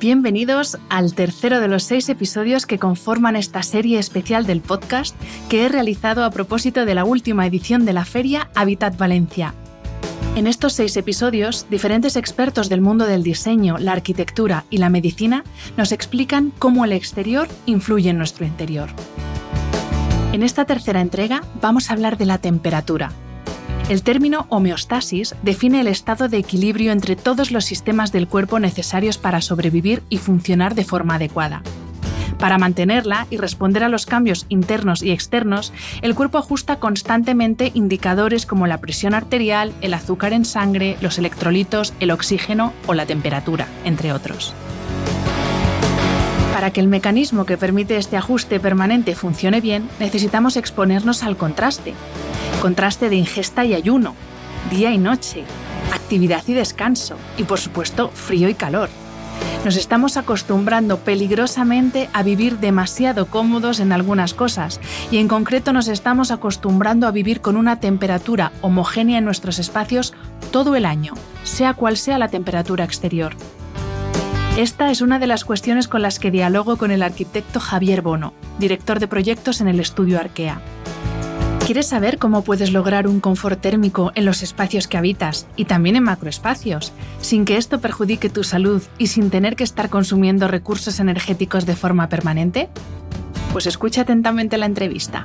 Bienvenidos al tercero de los seis episodios que conforman esta serie especial del podcast que he realizado a propósito de la última edición de la feria Habitat Valencia. En estos seis episodios, diferentes expertos del mundo del diseño, la arquitectura y la medicina nos explican cómo el exterior influye en nuestro interior. En esta tercera entrega vamos a hablar de la temperatura, el término homeostasis define el estado de equilibrio entre todos los sistemas del cuerpo necesarios para sobrevivir y funcionar de forma adecuada. Para mantenerla y responder a los cambios internos y externos, el cuerpo ajusta constantemente indicadores como la presión arterial, el azúcar en sangre, los electrolitos, el oxígeno o la temperatura, entre otros. Para que el mecanismo que permite este ajuste permanente funcione bien, necesitamos exponernos al contraste, Contraste de ingesta y ayuno, día y noche, actividad y descanso, y por supuesto frío y calor. Nos estamos acostumbrando peligrosamente a vivir demasiado cómodos en algunas cosas y en concreto nos estamos acostumbrando a vivir con una temperatura homogénea en nuestros espacios todo el año, sea cual sea la temperatura exterior. Esta es una de las cuestiones con las que dialogo con el arquitecto Javier Bono, director de proyectos en el estudio Arkea. ¿Quieres saber cómo puedes lograr un confort térmico en los espacios que habitas y también en macroespacios, sin que esto perjudique tu salud y sin tener que estar consumiendo recursos energéticos de forma permanente? Pues escucha atentamente la entrevista.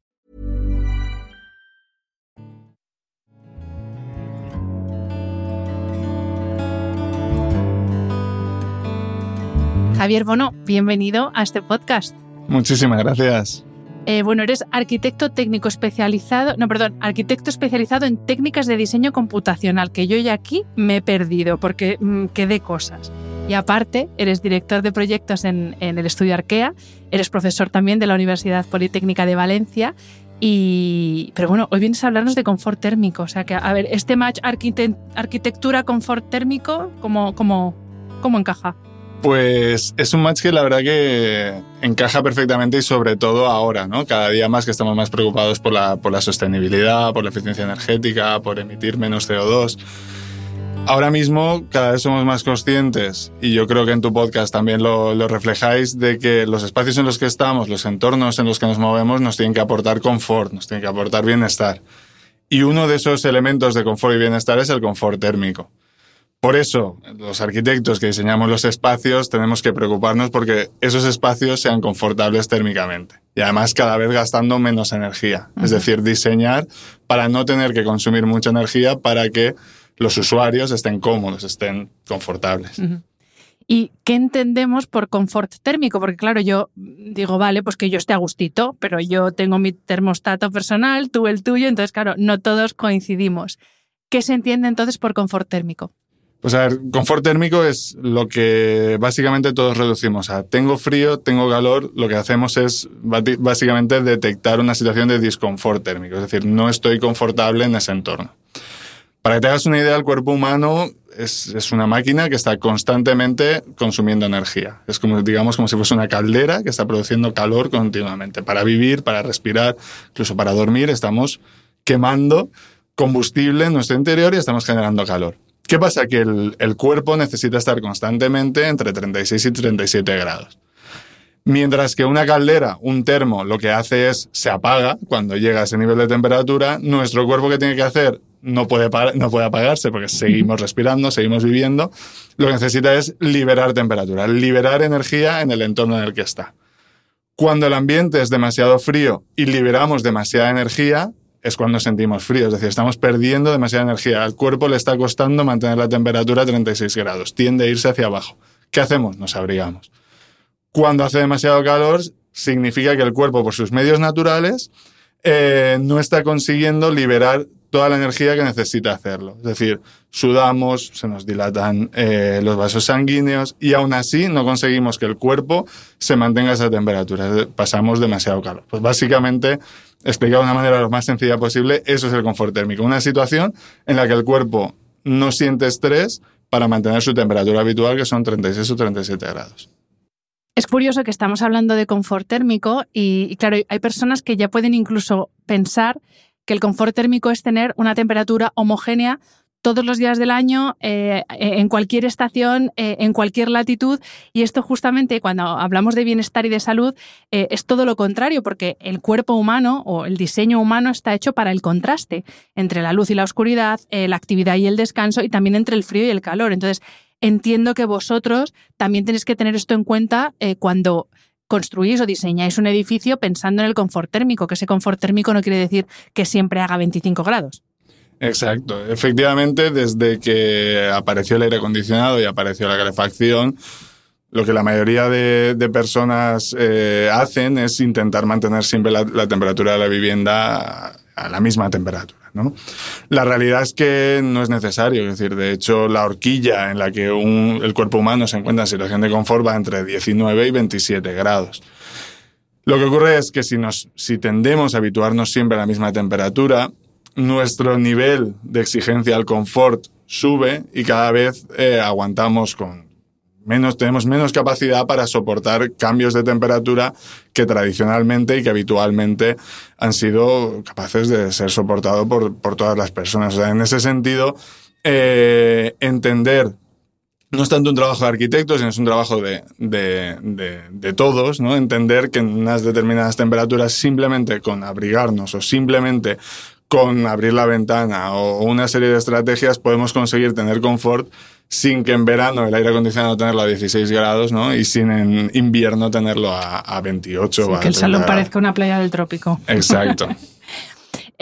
Javier Bono, bienvenido a este podcast. Muchísimas gracias. Eh, bueno, eres arquitecto técnico especializado, no, perdón, arquitecto especializado en técnicas de diseño computacional, que yo ya aquí me he perdido porque mm, quedé cosas. Y aparte, eres director de proyectos en, el estudio Arkea, eres profesor también de la Universidad Politécnica de Valencia. Y, pero bueno, hoy vienes a hablarnos de confort térmico. O sea que, a ver, este match arquitectura-confort térmico, ¿cómo, cómo, cómo encaja? Pues es un match que la verdad que encaja perfectamente y sobre todo ahora, ¿no? Cada día más que estamos más preocupados por la, por la sostenibilidad, por la eficiencia energética, por emitir menos CO2. Ahora mismo cada vez somos más conscientes, y yo creo que en tu podcast también lo, lo, reflejáis, de que los espacios en los que estamos, los entornos en los que nos movemos, nos tienen que aportar confort, nos tienen que aportar bienestar. Y uno de esos elementos de confort y bienestar es el confort térmico. Por eso, los arquitectos que diseñamos los espacios tenemos que preocuparnos porque esos espacios sean confortables térmicamente y además cada vez gastando menos energía. Es decir, diseñar para no tener que consumir mucha energía para que los usuarios estén cómodos, estén confortables. ¿Y qué entendemos por confort térmico? Porque claro, yo digo, vale, pues que yo esté a gustito, pero yo tengo mi termostato personal, tú el tuyo, entonces claro, no todos coincidimos. ¿Qué se entiende entonces por confort térmico? Pues a ver, confort térmico es lo que básicamente todos reducimos a tengo frío, tengo calor, lo que hacemos es básicamente detectar una situación de disconfort térmico, es decir, no estoy confortable en ese entorno. Para que te hagas una idea, el cuerpo humano es, es, una máquina que está constantemente consumiendo energía. Es como, digamos, como si fuese una caldera que está produciendo calor continuamente. Para vivir, para respirar, incluso para dormir, estamos quemando combustible en nuestro interior y estamos generando calor. ¿Qué pasa? Que el, cuerpo necesita estar constantemente entre 36 y 37 grados. Mientras que una caldera, un termo, lo que hace es se apaga cuando llega a ese nivel de temperatura, nuestro cuerpo que tiene que hacer no puede, no puede apagarse porque seguimos respirando, seguimos viviendo. Lo que necesita es liberar temperatura, liberar energía en el entorno en el que está. Cuando el ambiente es demasiado frío y liberamos demasiada energía, es cuando sentimos frío, es decir, estamos perdiendo demasiada energía. Al cuerpo le está costando mantener la temperatura a 36 grados, tiende a irse hacia abajo. ¿Qué hacemos? Nos abrigamos. Cuando hace demasiado calor, significa que el cuerpo, por sus medios naturales, eh, no está consiguiendo liberar toda la energía que necesita hacerlo. Es decir, sudamos, se nos dilatan eh, los vasos sanguíneos y aún así no conseguimos que el cuerpo se mantenga a esa temperatura. Pasamos demasiado calor. Pues básicamente, explicado de una manera lo más sencilla posible, eso es el confort térmico. Una situación en la que el cuerpo no siente estrés para mantener su temperatura habitual, que son 36 o 37 grados. Es curioso que estamos hablando de confort térmico y, claro, hay personas que ya pueden incluso pensar que el confort térmico es tener una temperatura homogénea todos los días del año, eh, en cualquier estación, eh, en cualquier latitud. Y esto justamente cuando hablamos de bienestar y de salud eh, es todo lo contrario, porque el cuerpo humano o el diseño humano está hecho para el contraste entre la luz y la oscuridad, la actividad y el descanso y también entre el frío y el calor. Entonces, entiendo que vosotros también tenéis que tener esto en cuenta cuando construís o diseñáis un edificio pensando en el confort térmico, que ese confort térmico no quiere decir que siempre haga 25 grados. Exacto. Efectivamente, desde que apareció el aire acondicionado y apareció la calefacción, lo que la mayoría de, personas eh, hacen es intentar mantener siempre la temperatura de la vivienda a la misma temperatura. ¿no? La realidad es que no es necesario, es decir, de hecho la horquilla en la que el cuerpo humano se encuentra en situación de confort va entre 19 y 27 grados. Lo que ocurre es que si, nos, si tendemos a habituarnos siempre a la misma temperatura, nuestro nivel de exigencia al confort sube y cada vez eh, aguantamos con, menos, tenemos menos capacidad para soportar cambios de temperatura que tradicionalmente y que habitualmente han sido capaces de ser soportados por, por todas las personas. O sea, en ese sentido, eh, entender no es tanto un trabajo de arquitectos, sino es un trabajo de, de, de, de, todos, ¿no? Entender que en unas determinadas temperaturas simplemente con abrigarnos o simplemente con abrir la ventana o una serie de estrategias podemos conseguir tener confort sin que en verano el aire acondicionado tenerlo a 16 grados, ¿no? Y sin en invierno tenerlo a, a 28. que el salón parezca una playa del trópico. Exacto.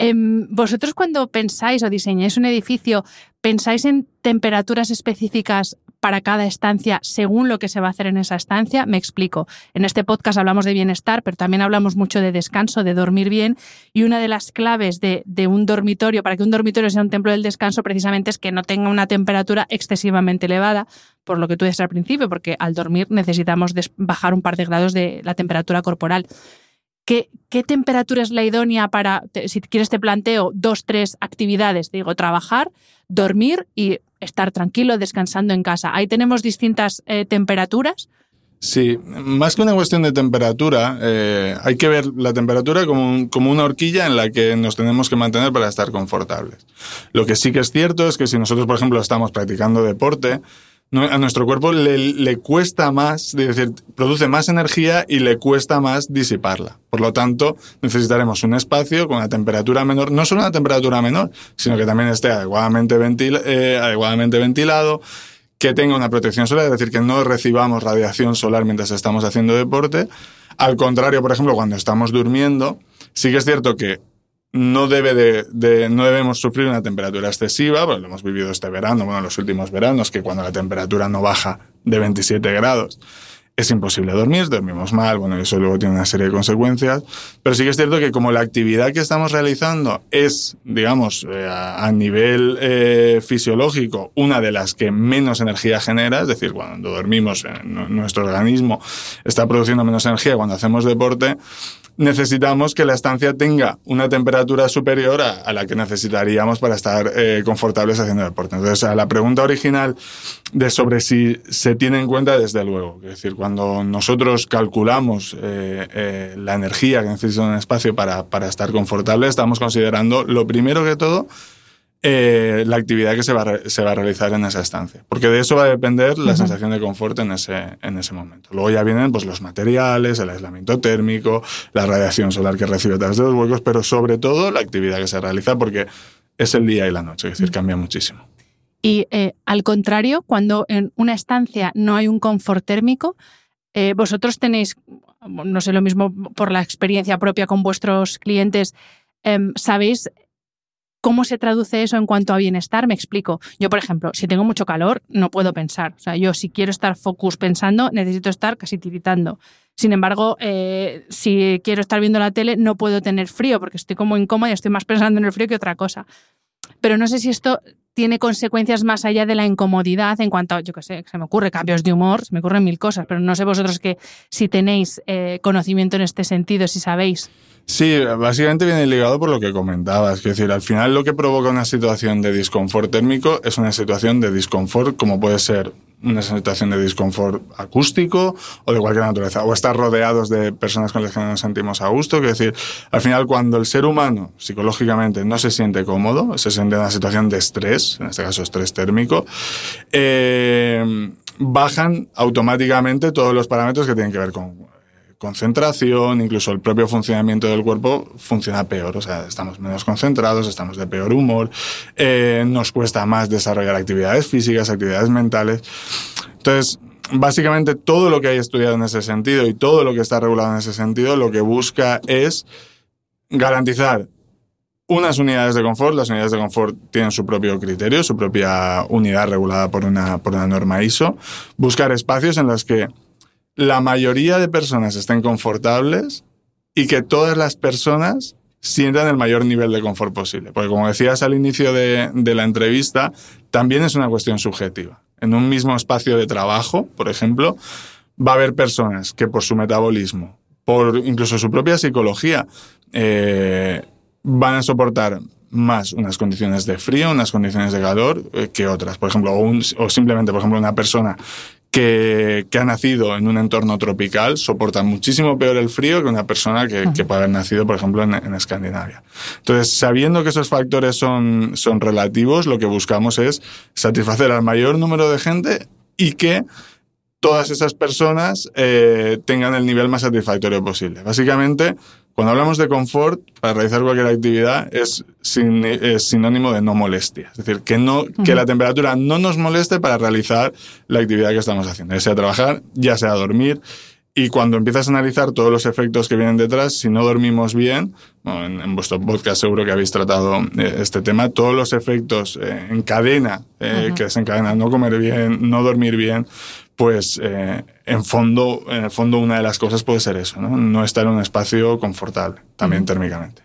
Em, vosotros cuando pensáis o diseñáis un edificio, ¿pensáis en temperaturas específicas para cada estancia según lo que se va a hacer en esa estancia. Me explico. En este podcast hablamos de bienestar, pero también hablamos mucho de descanso, de dormir bien. Y una de las claves de, un dormitorio, para que un dormitorio sea un templo del descanso, precisamente es que no tenga una temperatura excesivamente elevada, por lo que tú dices al principio, porque al dormir necesitamos bajar un par de grados de la temperatura corporal. ¿Qué, ¿Qué, temperatura es la idónea para, si quieres te planteo dos, tres actividades? Digo, trabajar, dormir y estar tranquilo, descansando en casa. Ahí tenemos distintas eh, temperaturas. Sí, más que una cuestión de temperatura, eh, hay que ver la temperatura como, como, una horquilla en la que nos tenemos que mantener para estar confortables. Lo que sí que es cierto es que si nosotros, por ejemplo, estamos practicando deporte, a nuestro cuerpo le, le, cuesta más, es decir, produce más energía y le cuesta más disiparla. Por lo tanto, necesitaremos un espacio con una temperatura menor, no solo una temperatura menor, sino que también esté adecuadamente, eh, adecuadamente ventilado, que tenga una protección solar, es decir, que no recibamos radiación solar mientras estamos haciendo deporte. Al contrario, por ejemplo, cuando estamos durmiendo, sí que es cierto que no debe de, no debemos sufrir una temperatura excesiva, porque lo hemos vivido este verano, bueno, los últimos veranos, que cuando la temperatura no baja de 27 grados, es imposible dormir, dormimos mal, bueno, eso luego tiene una serie de consecuencias, pero sí que es cierto que como la actividad que estamos realizando es, digamos, eh, a, nivel eh, fisiológico, una de las que menos energía genera, es decir, cuando dormimos, eh, nuestro organismo está produciendo menos energía cuando hacemos deporte, necesitamos que la estancia tenga una temperatura superior a, la que necesitaríamos para estar confortables haciendo deporte. Entonces, a la pregunta original de sobre si se tiene en cuenta, desde luego. Es decir, cuando nosotros calculamos eh, eh, la energía que necesita un espacio para, para estar confortable, estamos considerando, lo primero que todo, eh, la actividad que se va, se va, a realizar en esa estancia. Porque de eso va a depender la sensación de confort en ese, en ese momento. Luego ya vienen pues, los materiales, el aislamiento térmico, la radiación solar que recibe a través de los huecos, pero sobre todo la actividad que se realiza porque es el día y la noche, es decir, cambia muchísimo. Y eh, al contrario, cuando en una estancia no hay un confort térmico, eh, vosotros tenéis, no sé, lo mismo por la experiencia propia con vuestros clientes, em, ¿sabéis ¿Cómo se traduce eso en cuanto a bienestar? Me explico. Yo, por ejemplo, si tengo mucho calor, no puedo pensar. O sea, yo si quiero estar focus pensando, necesito estar casi tiritando. Sin embargo, eh, si quiero estar viendo la tele, no puedo tener frío porque estoy como incómoda y estoy más pensando en el frío que otra cosa. Pero no sé si esto tiene consecuencias más allá de la incomodidad en cuanto a, yo qué sé, se me ocurre cambios de humor, se me ocurren mil cosas, pero no sé vosotros que si tenéis eh, conocimiento en este sentido, si sabéis. Sí, básicamente viene ligado por lo que comentabas. Es decir, al final lo que provoca una situación de disconfort térmico es una situación de disconfort, como puede ser una situación de disconfort acústico o de cualquier naturaleza, o estar rodeados de personas con las que no nos sentimos a gusto. Es decir, al final cuando el ser humano psicológicamente no se siente cómodo, se siente en una situación de estrés, en este caso estrés térmico, eh, bajan automáticamente todos los parámetros que tienen que ver con concentración, incluso el propio funcionamiento del cuerpo funciona peor. O sea, estamos menos concentrados, estamos de peor humor, eh, nos cuesta más desarrollar actividades físicas, actividades mentales. Entonces, básicamente todo lo que hay estudiado en ese sentido y todo lo que está regulado en ese sentido, lo que busca es garantizar unas unidades de confort. Las unidades de confort tienen su propio criterio, su propia unidad regulada por una, por una norma ISO. Buscar espacios en los que la mayoría de personas estén confortables y que todas las personas sientan el mayor nivel de confort posible. Porque como decías al inicio de, la entrevista, también es una cuestión subjetiva. En un mismo espacio de trabajo, por ejemplo, va a haber personas que por su metabolismo, por incluso su propia psicología, eh, van a soportar más unas condiciones de frío, unas condiciones de calor eh, que otras. Por ejemplo, o simplemente, por ejemplo, una persona que, ha nacido en un entorno tropical soporta muchísimo peor el frío que una persona que, puede haber nacido, por ejemplo, en, Escandinavia. Entonces, sabiendo que esos factores son, son relativos, lo que buscamos es satisfacer al mayor número de gente y que todas esas personas eh, tengan el nivel más satisfactorio posible. Básicamente, cuando hablamos de confort, para realizar cualquier actividad es, sinónimo de no molestia. Es decir, que, no, que la temperatura no nos moleste para realizar la actividad que estamos haciendo, ya sea trabajar, ya sea dormir. Y cuando empiezas a analizar todos los efectos que vienen detrás, si no dormimos bien, en, vuestro podcast seguro que habéis tratado eh, este tema, todos los efectos eh, en cadena eh, que desencadenan no comer bien, no dormir bien, pues eh, en fondo, en el fondo una de las cosas puede ser eso, ¿no? No estar en un espacio confortable, también térmicamente.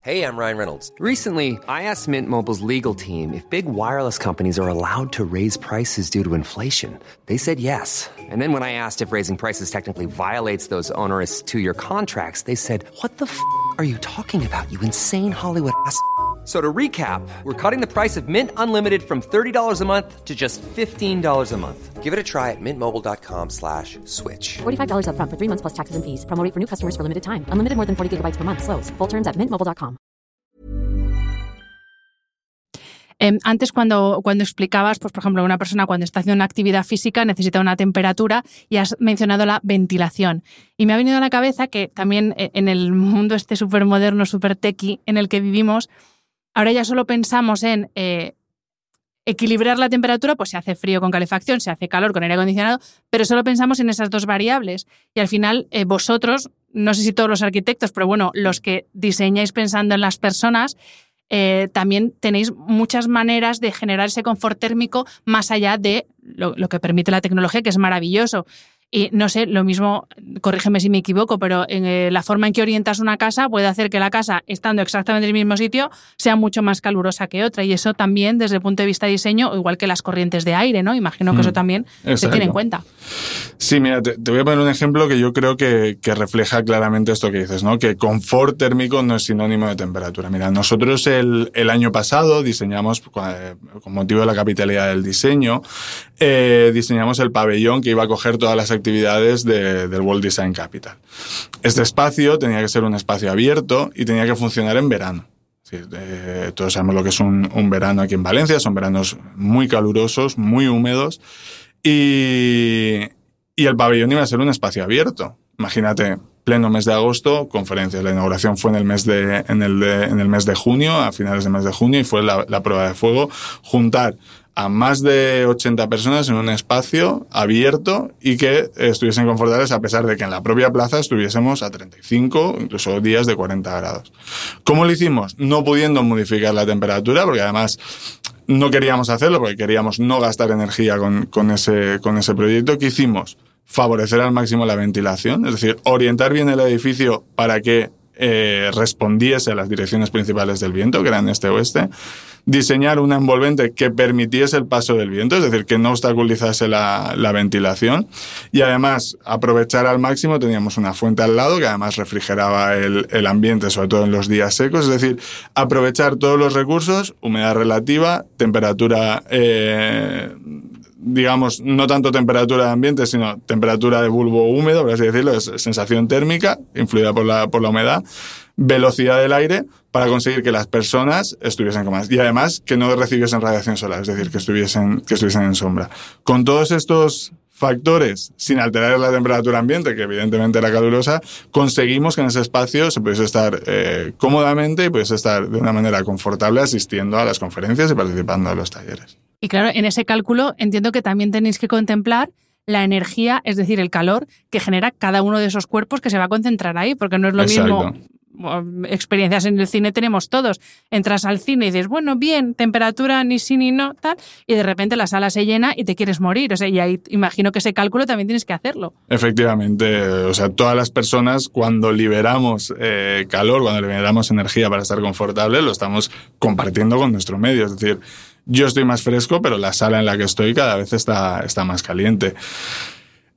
Hey, I'm Ryan Reynolds. Recently, I asked Mint Mobile's legal team if big wireless companies are allowed to raise prices due to inflation. They said yes. And then when I asked if raising prices technically violates those onerous two-year contracts, they said, "What the f*** are you talking about? You insane Hollywood ass." So to recap, we're cutting the price of Mint Unlimited from $30 a month to just $15 a month. Give it a try at mintmobile.com slash switch. $45 up front for three months plus taxes and fees. Promoting for new customers for limited time. Unlimited more than 40 gigabytes per month. Slows. Full terms at mintmobile.com. Eh, antes cuando, cuando explicabas, pues por ejemplo, una persona cuando está haciendo una actividad física necesita una temperatura y has mencionado la ventilación. Y me ha venido a la cabeza que también eh, en el mundo este súper moderno, súper techy en el que vivimos, Ahora ya solo pensamos en eh, equilibrar la temperatura, pues se hace frío con calefacción, se hace calor con aire acondicionado, pero solo pensamos en esas dos variables. Y al final, eh, vosotros, no sé si todos los arquitectos, pero bueno, los que diseñáis pensando en las personas, eh, también tenéis muchas maneras de generar ese confort térmico más allá de lo que permite la tecnología, que es maravilloso. Y no sé, lo mismo, corrígeme si me equivoco, pero en eh, la forma en que orientas una casa puede hacer que la casa, estando exactamente en el mismo sitio, sea mucho más calurosa que otra. Y eso también, desde el punto de vista de diseño, igual que las corrientes de aire, ¿no? Imagino que eso mm, también se tiene en cuenta. Sí, mira, te, voy a poner un ejemplo que yo creo que, refleja claramente esto que dices, ¿no? Que confort térmico no es sinónimo de temperatura. Mira, nosotros el, año pasado diseñamos, eh, con motivo de la capitalidad del diseño, eh, diseñamos el pabellón que iba a coger todas las actividades del World Design Capital. Este espacio tenía que ser un espacio abierto y tenía que funcionar en verano. Eh, todos sabemos lo que es un, verano aquí en Valencia, son veranos muy calurosos, muy húmedos, y, y el pabellón iba a ser un espacio abierto. Imagínate, pleno mes de agosto, conferencias. La inauguración fue en el mes de, en el, en el mes de junio, a finales del mes de junio, y fue la, la prueba de fuego. Juntar a más de 80 personas en un espacio abierto y que estuviesen confortables a pesar de que en la propia plaza estuviésemos a 35, incluso días de 40 grados. ¿Cómo lo hicimos? No pudiendo modificar la temperatura, porque además no queríamos hacerlo, porque queríamos no gastar energía con, con ese, con ese proyecto. ¿Qué hicimos? Favorecer al máximo la ventilación, es decir, orientar bien el edificio para que eh, respondiese a las direcciones principales del viento, que eran este-oeste, diseñar una envolvente que permitiese el paso del viento, es decir, que no obstaculizase la, la, ventilación. Y además aprovechar al máximo, teníamos una fuente al lado que además refrigeraba el, el ambiente, sobre todo en los días secos, es decir, aprovechar todos los recursos, humedad relativa, temperatura... Eh, digamos, no tanto temperatura de ambiente, sino temperatura de bulbo húmedo, por así decirlo, es sensación térmica, influida por la, por la humedad, velocidad del aire, para conseguir que las personas estuviesen con más. Y además que no recibiesen radiación solar, es decir, que estuviesen, que estuviesen en sombra. Con todos estos factores, sin alterar la temperatura ambiente, que evidentemente era calurosa, conseguimos que en ese espacio se pudiese estar eh, cómodamente y pudiese estar de una manera confortable asistiendo a las conferencias y participando en los talleres. Y claro, en ese cálculo entiendo que también tenéis que contemplar la energía, es decir, el calor que genera cada uno de esos cuerpos que se va a concentrar ahí, porque no es lo Exacto. mismo experiencias en el cine tenemos todos. Entras al cine y dices, bueno, bien, temperatura ni sí ni no, tal, y de repente la sala se llena y te quieres morir. O sea, y ahí imagino que ese cálculo también tienes que hacerlo. Efectivamente, o sea, todas las personas cuando liberamos eh, calor, cuando liberamos energía para estar confortable, lo estamos compartiendo con nuestro medio. Es decir, yo estoy más fresco, pero la sala en la que estoy cada vez está, está más caliente.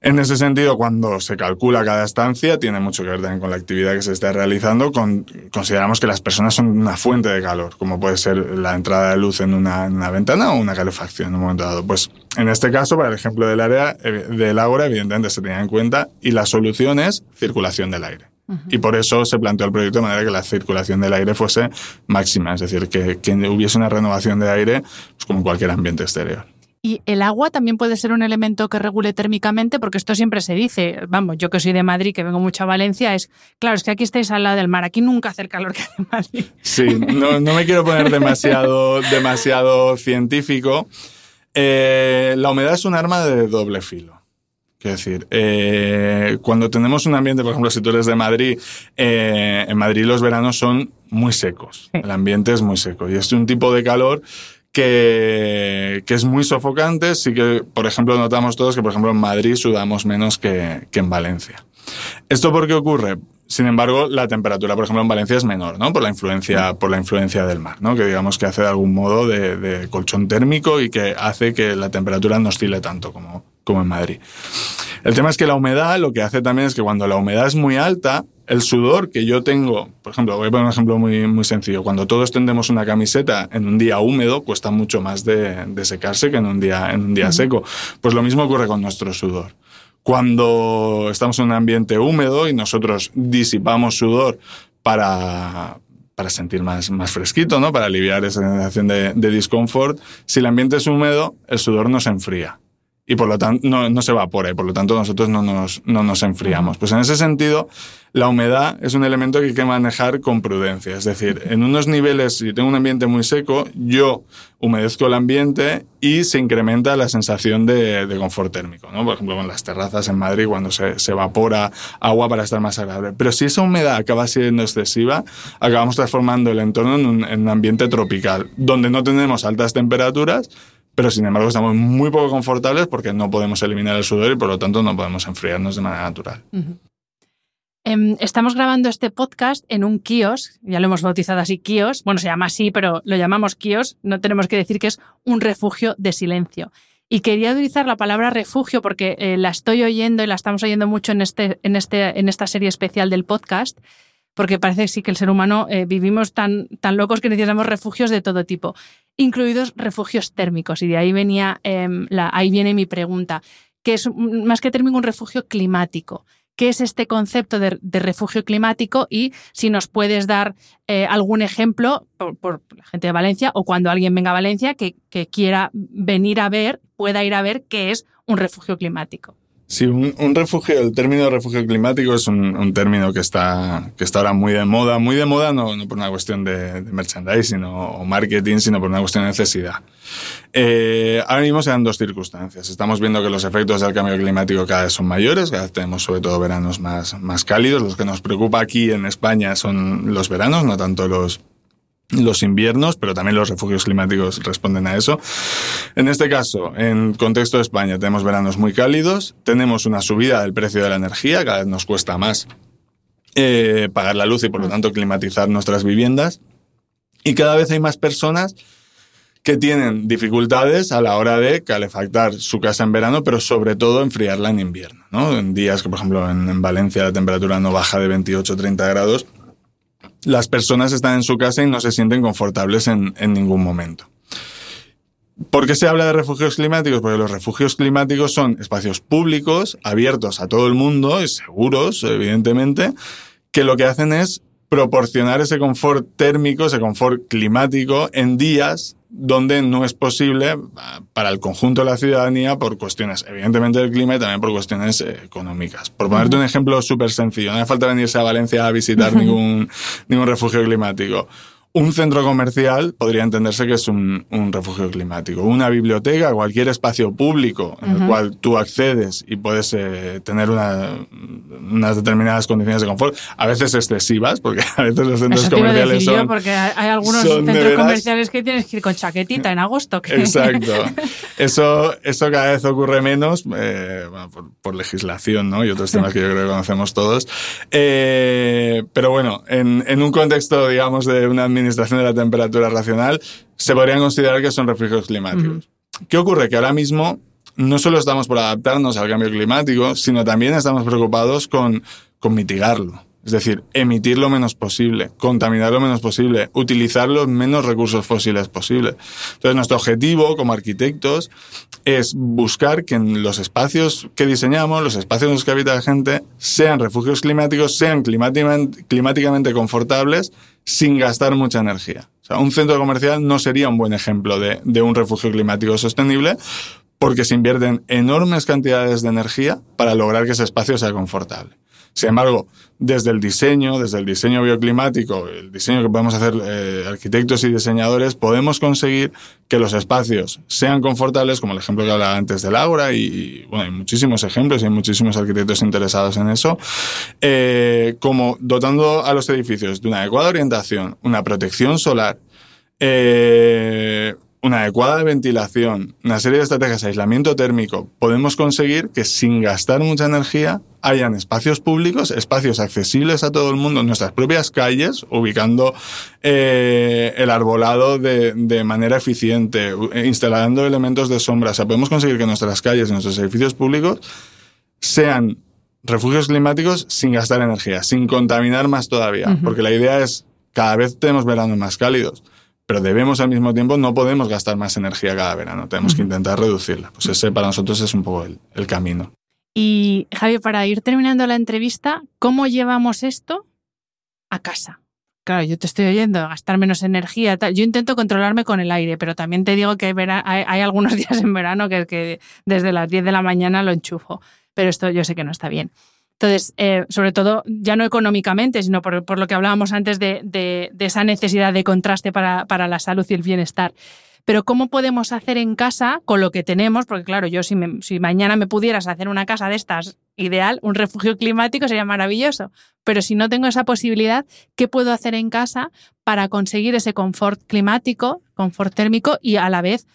En ese sentido, cuando se calcula cada estancia, tiene mucho que ver también con la actividad que se está realizando. Con, consideramos que las personas son una fuente de calor, como puede ser la entrada de luz en una, en una, ventana o una calefacción en un momento dado. Pues en este caso, para el ejemplo del área del ágora, evidentemente se tenía en cuenta y la solución es circulación del aire. Uh -huh. Y por eso se planteó el proyecto de manera que la circulación del aire fuese máxima, es decir, que, que hubiese una renovación de aire pues como en cualquier ambiente exterior. Y el agua también puede ser un elemento que regule térmicamente, porque esto siempre se dice, vamos, yo que soy de Madrid, que vengo mucho a Valencia, es, claro, es que aquí estáis al lado del mar, aquí nunca hace el calor que hace Madrid. Sí, no, no me quiero poner demasiado, demasiado científico. Eh, la humedad es un arma de doble filo. Quiero decir, eh, cuando tenemos un ambiente, por ejemplo, si tú eres de Madrid, eh, en Madrid los veranos son muy secos. Sí. El ambiente es muy seco y es un tipo de calor que, que, es muy sofocante. Sí que, por ejemplo, notamos todos que, por ejemplo, en Madrid sudamos menos que, que en Valencia. ¿Esto por qué ocurre? Sin embargo, la temperatura, por ejemplo, en Valencia es menor, ¿no? Por la influencia, por la influencia del mar, ¿no? Que digamos que hace de algún modo de, de colchón térmico y que hace que la temperatura no oscile tanto como, como en Madrid. El tema es que la humedad lo que hace también es que cuando la humedad es muy alta, el sudor que yo tengo, por ejemplo, voy a poner un ejemplo muy, muy sencillo, cuando todos tendemos una camiseta en un día húmedo, cuesta mucho más de, de secarse que en un día, en un día uh -huh. seco. Pues lo mismo ocurre con nuestro sudor. Cuando estamos en un ambiente húmedo y nosotros disipamos sudor para, para sentir más, más fresquito, ¿no? para aliviar esa sensación de, de disconfort, si el ambiente es húmedo, el sudor no se enfría y por lo tanto no, no, se evapora y por lo tanto nosotros no nos, no nos enfriamos. Pues en ese sentido, la humedad es un elemento que hay que manejar con prudencia. Es decir, en unos niveles, si tengo un ambiente muy seco, yo humedezco el ambiente y se incrementa la sensación de, de confort térmico. ¿no? Por ejemplo, con las terrazas en Madrid, cuando se, se, evapora agua para estar más agradable. Pero si esa humedad acaba siendo excesiva, acabamos transformando el entorno en un, en un ambiente tropical, donde no tenemos altas temperaturas, pero sin embargo estamos muy poco confortables porque no podemos eliminar el sudor y por lo tanto no podemos enfriarnos de manera natural. Eh, estamos grabando este podcast en un kios, ya lo hemos bautizado así kios, bueno, se llama así, pero lo llamamos kios, no tenemos que decir que es un refugio de silencio. Y quería utilizar la palabra refugio porque eh, la estoy oyendo y la estamos oyendo mucho en, este, en, este, en esta serie especial del podcast porque parece sí que el ser humano eh, vivimos tan, tan locos que necesitamos refugios de todo tipo, incluidos refugios térmicos. Y de ahí venía, eh, la, ahí viene mi pregunta, que es más que térmico un refugio climático. qué es este concepto de, refugio climático y si nos puedes dar eh, algún ejemplo por, la gente de Valencia o cuando alguien venga a Valencia que quiera venir a ver, pueda ir a ver qué es un refugio climático. Sí, un, refugio, el término refugio climático es un, término que está, que está ahora muy de moda, muy de moda no, por una cuestión de, merchandising o marketing, sino por una cuestión de necesidad. Eh, ahora mismo se dan dos circunstancias. Estamos viendo que los efectos del cambio climático cada vez son mayores, cada vez tenemos sobre todo veranos más, más cálidos. Los que nos preocupa aquí en España son los veranos, no tanto los, los inviernos, pero también los refugios climáticos responden a eso. En este caso, en contexto de España, tenemos veranos muy cálidos, tenemos una subida del precio de la energía, cada vez nos cuesta más eh, pagar la luz y por lo tanto climatizar nuestras viviendas. Y cada vez hay más personas que tienen dificultades a la hora de calefactar su casa en verano, pero sobre todo enfriarla en invierno. ¿no? En días que, por ejemplo, en, en Valencia la temperatura no baja de 28 o 30 grados, las personas están en su casa y no se sienten confortables en, ningún momento. ¿Por qué se habla de refugios climáticos? Porque los refugios climáticos son espacios públicos, abiertos a todo el mundo y seguros, evidentemente, que lo que hacen es proporcionar ese confort térmico, ese confort climático en días donde no es posible ah, para el conjunto de la ciudadanía por cuestiones, evidentemente, del clima y también por cuestiones eh, económicas. Por ponerte un ejemplo súper sencillo, no hace falta venirse a Valencia a visitar ningún, ningún refugio climático. Un centro comercial podría entenderse que es un, refugio climático. Una biblioteca, cualquier espacio público en el cual tú accedes y puedes eh, tener unas determinadas condiciones de confort, a veces excesivas, porque a veces los centros comerciales son. porque hay algunos centros comerciales que tienes que ir con chaquetita en agosto. Exacto. Eso, eso cada vez ocurre menos eh, por, legislación ¿no? y otros temas que yo creo que conocemos todos. Eh, pero bueno, en, en un contexto, digamos, de una administración administración de la temperatura racional, se podrían considerar que son refugios climáticos. ¿Qué ocurre? Que ahora mismo no solo estamos por adaptarnos al cambio climático, sino también estamos preocupados con, con mitigarlo. Es decir, emitir lo menos posible, contaminar lo menos posible, utilizar los menos recursos fósiles posible. Entonces, nuestro objetivo como arquitectos es buscar que en los espacios que diseñamos, los espacios en los que habita la gente, sean refugios climáticos, sean climáticamente, confortables, sin gastar mucha energía. O sea, un centro comercial no sería un buen ejemplo de, de un refugio climático sostenible porque se invierten enormes cantidades de energía para lograr que ese espacio sea confortable. Sin embargo, desde el diseño, desde el diseño bioclimático, el diseño que podemos hacer eh, arquitectos y diseñadores, podemos conseguir que los espacios sean confortables, como el ejemplo que hablaba antes del Ágora, y, bueno, hay muchísimos ejemplos y hay muchísimos arquitectos interesados en eso, eh, como dotando a los edificios de una adecuada orientación, una protección solar, eh, una adecuada ventilación, una serie de estrategias de aislamiento térmico, podemos conseguir que sin gastar mucha energía hayan espacios públicos, espacios accesibles a todo el mundo, en nuestras propias calles, ubicando eh, el arbolado de, de, manera eficiente, instalando elementos de sombra. O sea, podemos conseguir que nuestras calles y nuestros edificios públicos sean refugios climáticos sin gastar energía, sin contaminar más todavía, porque la idea es cada vez tenemos veranos más cálidos pero debemos al mismo tiempo, no podemos gastar más energía cada verano, tenemos que intentar reducirla. Pues ese para nosotros es un poco el, camino. Y Javier, para ir terminando la entrevista, ¿cómo llevamos esto a casa? Claro, yo te estoy oyendo, gastar menos energía. Tal. Yo intento controlarme con el aire, pero también te digo que hay, hay, algunos días en verano que, que desde las 10 de la mañana lo enchufo. Pero esto yo sé que no está bien. Entonces, eh, sobre todo, ya no económicamente, sino por, lo que hablábamos antes de, esa necesidad de contraste para, la salud y el bienestar. Pero ¿cómo podemos hacer en casa con lo que tenemos? Porque claro, yo si, si mañana me pudieras hacer una casa de estas ideal, un refugio climático sería maravilloso. Pero si no tengo esa posibilidad, ¿qué puedo hacer en casa para conseguir ese confort climático, confort térmico y a la vez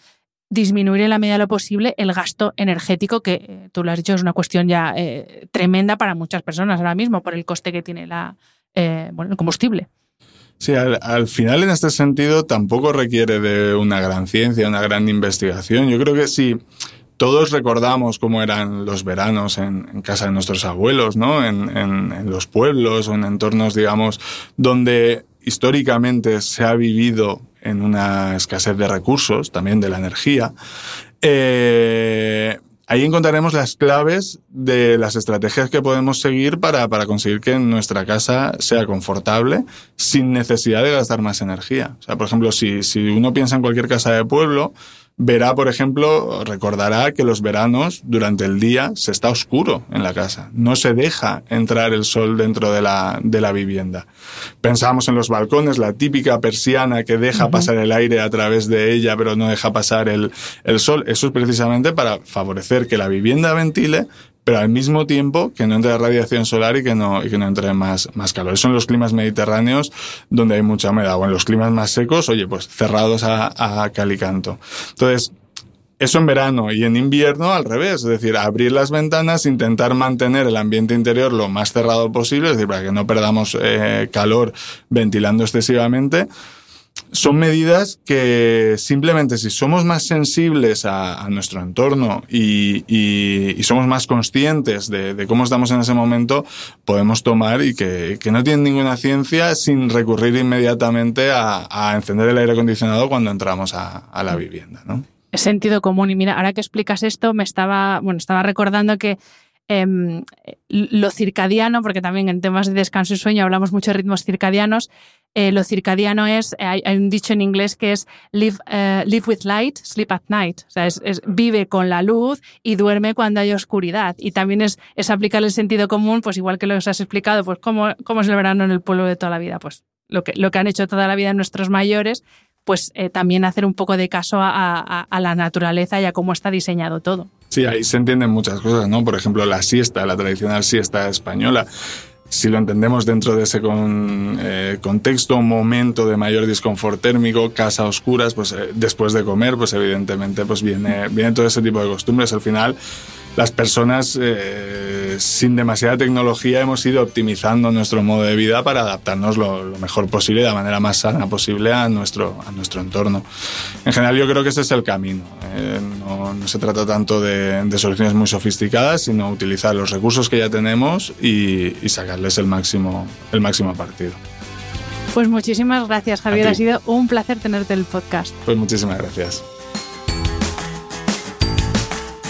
disminuir en la medida de lo posible el gasto energético, que eh, tú lo has dicho, es una cuestión ya eh, tremenda para muchas personas ahora mismo por el coste que tiene la, eh, bueno, el combustible. Sí, al, final en este sentido tampoco requiere de una gran ciencia, una gran investigación. Yo creo que si todos recordamos cómo eran los veranos en, casa de nuestros abuelos, ¿no? En, en, los pueblos o en entornos, digamos, donde históricamente se ha vivido en una escasez de recursos, también de la energía, eh, ahí encontraremos las claves de las estrategias que podemos seguir para, para, conseguir que nuestra casa sea confortable sin necesidad de gastar más energía. O sea, por ejemplo, si, si uno piensa en cualquier casa de pueblo, verá, por ejemplo, recordará que los veranos durante el día se está oscuro en la casa. No se deja entrar el sol dentro de la, de la vivienda. Pensamos en los balcones, la típica persiana que deja pasar el aire a través de ella, pero no deja pasar el, el sol. Eso es precisamente para favorecer que la vivienda ventile, pero al mismo tiempo que no entre radiación solar y que no, y que no entre más, más calor. Eso en los climas mediterráneos donde hay mucha humedad o en los climas más secos, oye, pues cerrados a, a cal y canto. Entonces, eso en verano y en invierno al revés, es decir, abrir las ventanas, intentar mantener el ambiente interior lo más cerrado posible, es decir, para que no perdamos eh, calor ventilando excesivamente son medidas que simplemente si somos más sensibles a, a nuestro entorno y, y, y, somos más conscientes de, de, cómo estamos en ese momento, podemos tomar y que, que no tienen ninguna ciencia sin recurrir inmediatamente a, a encender el aire acondicionado cuando entramos a, a la vivienda. ¿no? Sentido común. Y mira, ahora que explicas esto, me estaba, bueno, estaba recordando que eh, lo circadiano, porque también en temas de descanso y sueño hablamos mucho de ritmos circadianos, eh, lo circadiano es, hay, hay, un dicho en inglés que es live, uh, live with light, sleep at night. O sea, es, vive con la luz y duerme cuando hay oscuridad. Y también es, es aplicar el sentido común, pues igual que lo has explicado, pues cómo, cómo es el verano en el pueblo de toda la vida. Pues lo que, lo que han hecho toda la vida nuestros mayores, pues eh, también hacer un poco de caso a, a, la naturaleza y a cómo está diseñado todo. Sí, ahí se entienden muchas cosas, ¿no? Por ejemplo, la siesta, la tradicional siesta española si lo entendemos dentro de ese eh, contexto, momento de mayor disconfort térmico, casa oscuras, pues eh, después de comer, pues evidentemente pues viene, viene todo ese tipo de costumbres. Al final, las personas eh, sin demasiada tecnología hemos ido optimizando nuestro modo de vida para adaptarnos lo, lo, mejor posible, de la manera más sana posible a nuestro, a nuestro entorno. En general yo creo que ese es el camino. Eh, no, no, se trata tanto de, de, soluciones muy sofisticadas, sino utilizar los recursos que ya tenemos y, y sacarles el máximo, el máximo partido. Pues muchísimas gracias, Javier. Ha sido un placer tenerte en el podcast. Pues muchísimas gracias.